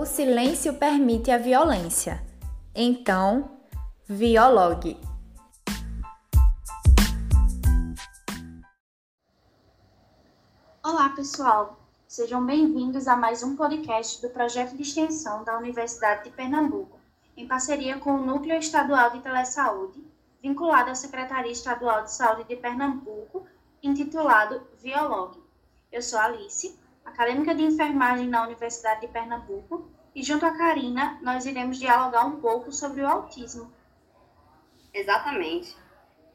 O silêncio permite a violência. Então, viologue. Olá, pessoal. Sejam bem-vindos a mais um podcast do projeto de extensão da Universidade de Pernambuco, em parceria com o Núcleo Estadual de Telesaúde, vinculado à Secretaria Estadual de Saúde de Pernambuco, intitulado Viologue. Eu sou Alice, acadêmica de enfermagem na Universidade de Pernambuco, e junto a Karina, nós iremos dialogar um pouco sobre o autismo. Exatamente.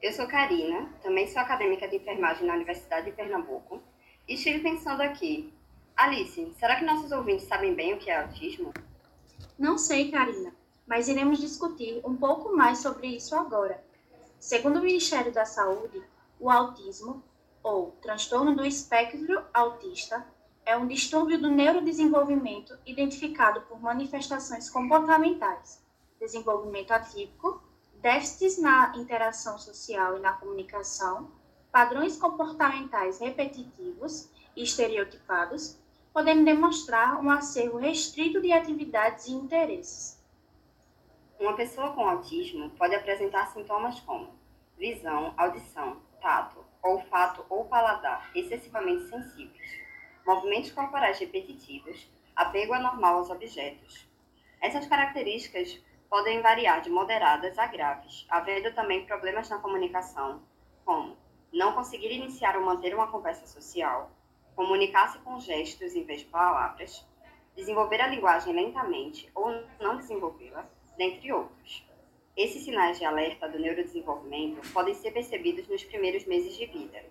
Eu sou Karina, também sou acadêmica de enfermagem na Universidade de Pernambuco, e estive pensando aqui. Alice, será que nossos ouvintes sabem bem o que é autismo? Não sei, Karina, mas iremos discutir um pouco mais sobre isso agora. Segundo o Ministério da Saúde, o autismo, ou transtorno do espectro autista, é um distúrbio do neurodesenvolvimento identificado por manifestações comportamentais, desenvolvimento atípico, déficits na interação social e na comunicação, padrões comportamentais repetitivos e estereotipados, podendo demonstrar um acervo restrito de atividades e interesses. Uma pessoa com autismo pode apresentar sintomas como visão, audição, tato, olfato ou paladar excessivamente sensíveis movimentos corporais repetitivos, apego anormal aos objetos. Essas características podem variar de moderadas a graves, havendo também problemas na comunicação, como não conseguir iniciar ou manter uma conversa social, comunicar-se com gestos em vez de palavras, desenvolver a linguagem lentamente ou não desenvolvê-la, dentre outros. Esses sinais de alerta do neurodesenvolvimento podem ser percebidos nos primeiros meses de vida,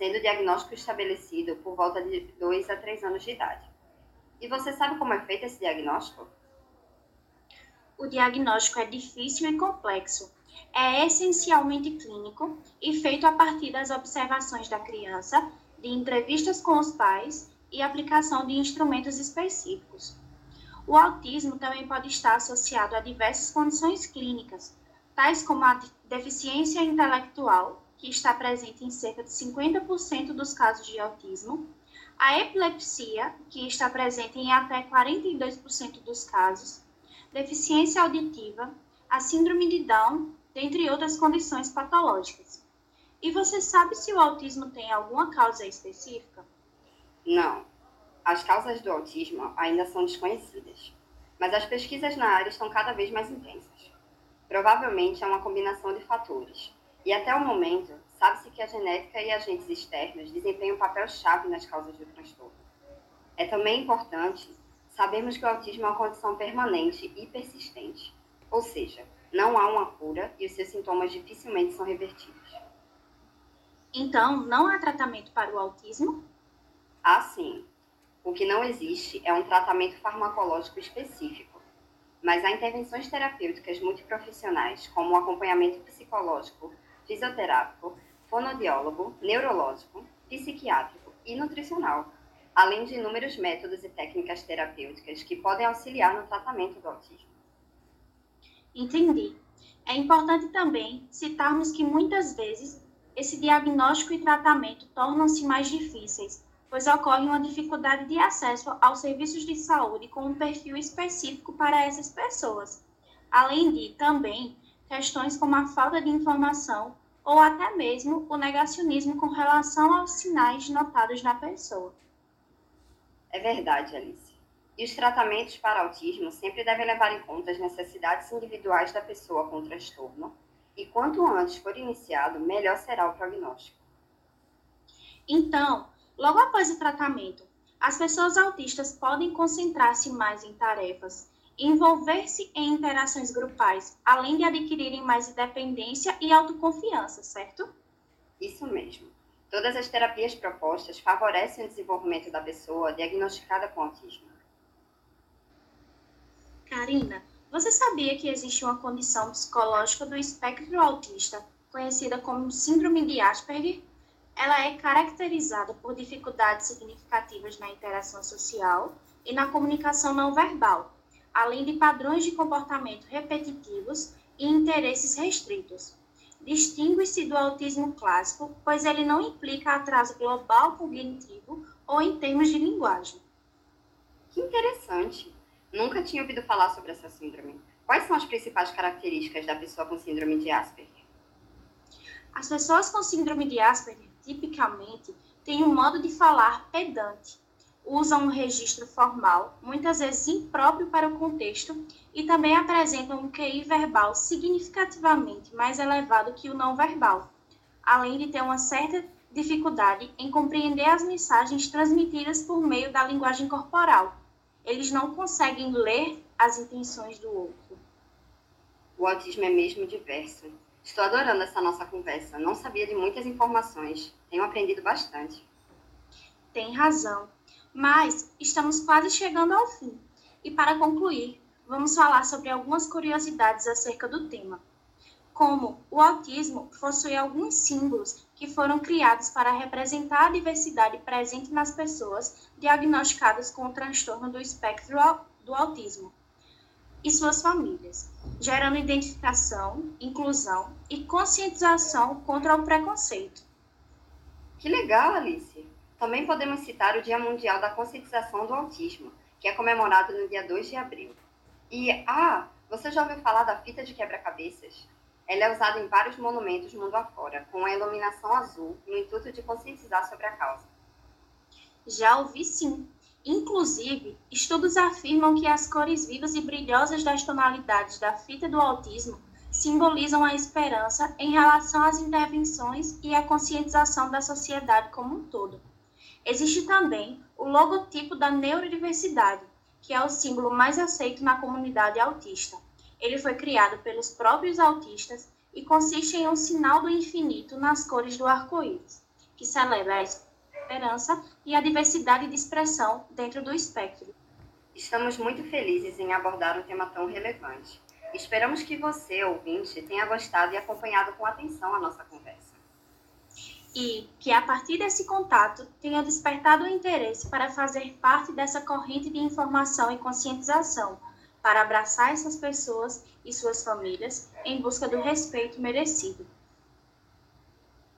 sendo o diagnóstico estabelecido por volta de 2 a 3 anos de idade. E você sabe como é feito esse diagnóstico? O diagnóstico é difícil e complexo. É essencialmente clínico e feito a partir das observações da criança, de entrevistas com os pais e aplicação de instrumentos específicos. O autismo também pode estar associado a diversas condições clínicas, tais como a deficiência intelectual, que está presente em cerca de 50% dos casos de autismo, a epilepsia, que está presente em até 42% dos casos, deficiência auditiva, a síndrome de Down, dentre outras condições patológicas. E você sabe se o autismo tem alguma causa específica? Não. As causas do autismo ainda são desconhecidas, mas as pesquisas na área estão cada vez mais intensas. Provavelmente é uma combinação de fatores, e até o momento, sabe-se que a genética e agentes externos desempenham um papel-chave nas causas do transtorno. É também importante sabermos que o autismo é uma condição permanente e persistente, ou seja, não há uma cura e os seus sintomas dificilmente são revertidos. Então, não há tratamento para o autismo? Há sim. O que não existe é um tratamento farmacológico específico, mas há intervenções terapêuticas multiprofissionais, como o acompanhamento psicológico fisioterápico, fonodiólogo, neurológico, psiquiátrico e nutricional, além de inúmeros métodos e técnicas terapêuticas que podem auxiliar no tratamento do autismo. Entendi. É importante também citarmos que muitas vezes esse diagnóstico e tratamento tornam-se mais difíceis, pois ocorre uma dificuldade de acesso aos serviços de saúde com um perfil específico para essas pessoas, além de também questões como a falta de informação ou até mesmo o negacionismo com relação aos sinais notados na pessoa. É verdade, Alice. E os tratamentos para autismo sempre devem levar em conta as necessidades individuais da pessoa com transtorno, e quanto antes for iniciado, melhor será o prognóstico. Então, logo após o tratamento, as pessoas autistas podem concentrar-se mais em tarefas envolver-se em interações grupais, além de adquirirem mais independência e autoconfiança, certo? Isso mesmo. Todas as terapias propostas favorecem o desenvolvimento da pessoa diagnosticada com autismo. Karina, você sabia que existe uma condição psicológica do espectro autista, conhecida como Síndrome de Asperger? Ela é caracterizada por dificuldades significativas na interação social e na comunicação não verbal, além de padrões de comportamento repetitivos e interesses restritos. Distingue-se do autismo clássico, pois ele não implica atraso global cognitivo ou em termos de linguagem. Que interessante! Nunca tinha ouvido falar sobre essa síndrome. Quais são as principais características da pessoa com síndrome de Asperger? As pessoas com síndrome de Asperger, tipicamente, têm um modo de falar pedante, usam um registro formal, muitas vezes impróprio para o contexto, e também apresentam um QI verbal significativamente mais elevado que o não verbal, além de ter uma certa dificuldade em compreender as mensagens transmitidas por meio da linguagem corporal. Eles não conseguem ler as intenções do outro. O autismo é mesmo diverso. Estou adorando essa nossa conversa. Não sabia de muitas informações. Tenho aprendido bastante. Tem razão. Mas estamos quase chegando ao fim. E para concluir, vamos falar sobre algumas curiosidades acerca do tema. Como o autismo possui alguns símbolos que foram criados para representar a diversidade presente nas pessoas diagnosticadas com o transtorno do espectro do autismo e suas famílias, gerando identificação, inclusão e conscientização contra o preconceito. Que legal, Alice! Também podemos citar o Dia Mundial da Conscientização do Autismo, que é comemorado no dia 2 de abril. E, ah, você já ouviu falar da fita de quebra-cabeças? Ela é usada em vários monumentos mundo afora, com a iluminação azul, no intuito de conscientizar sobre a causa. Já ouvi sim. Inclusive, estudos afirmam que as cores vivas e brilhosas das tonalidades da fita do autismo simbolizam a esperança em relação às intervenções e à conscientização da sociedade como um todo. Existe também o logotipo da neurodiversidade, que é o símbolo mais aceito na comunidade autista. Ele foi criado pelos próprios autistas e consiste em um sinal do infinito nas cores do arco-íris, que celebra a esperança e a diversidade de expressão dentro do espectro. Estamos muito felizes em abordar um tema tão relevante. Esperamos que você, ouvinte, tenha gostado e acompanhado com atenção a nossa conversa. E que, a partir desse contato, tenha despertado o interesse para fazer parte dessa corrente de informação e conscientização, para abraçar essas pessoas e suas famílias em busca do respeito merecido.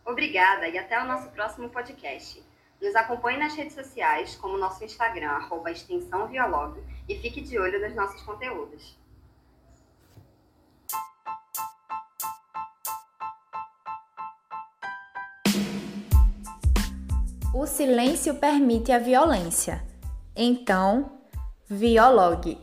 Obrigada e até o nosso próximo podcast. Nos acompanhe nas redes sociais, como nosso Instagram, arroba e fique de olho nos nossos conteúdos. O silêncio permite a violência. Então, Viologue.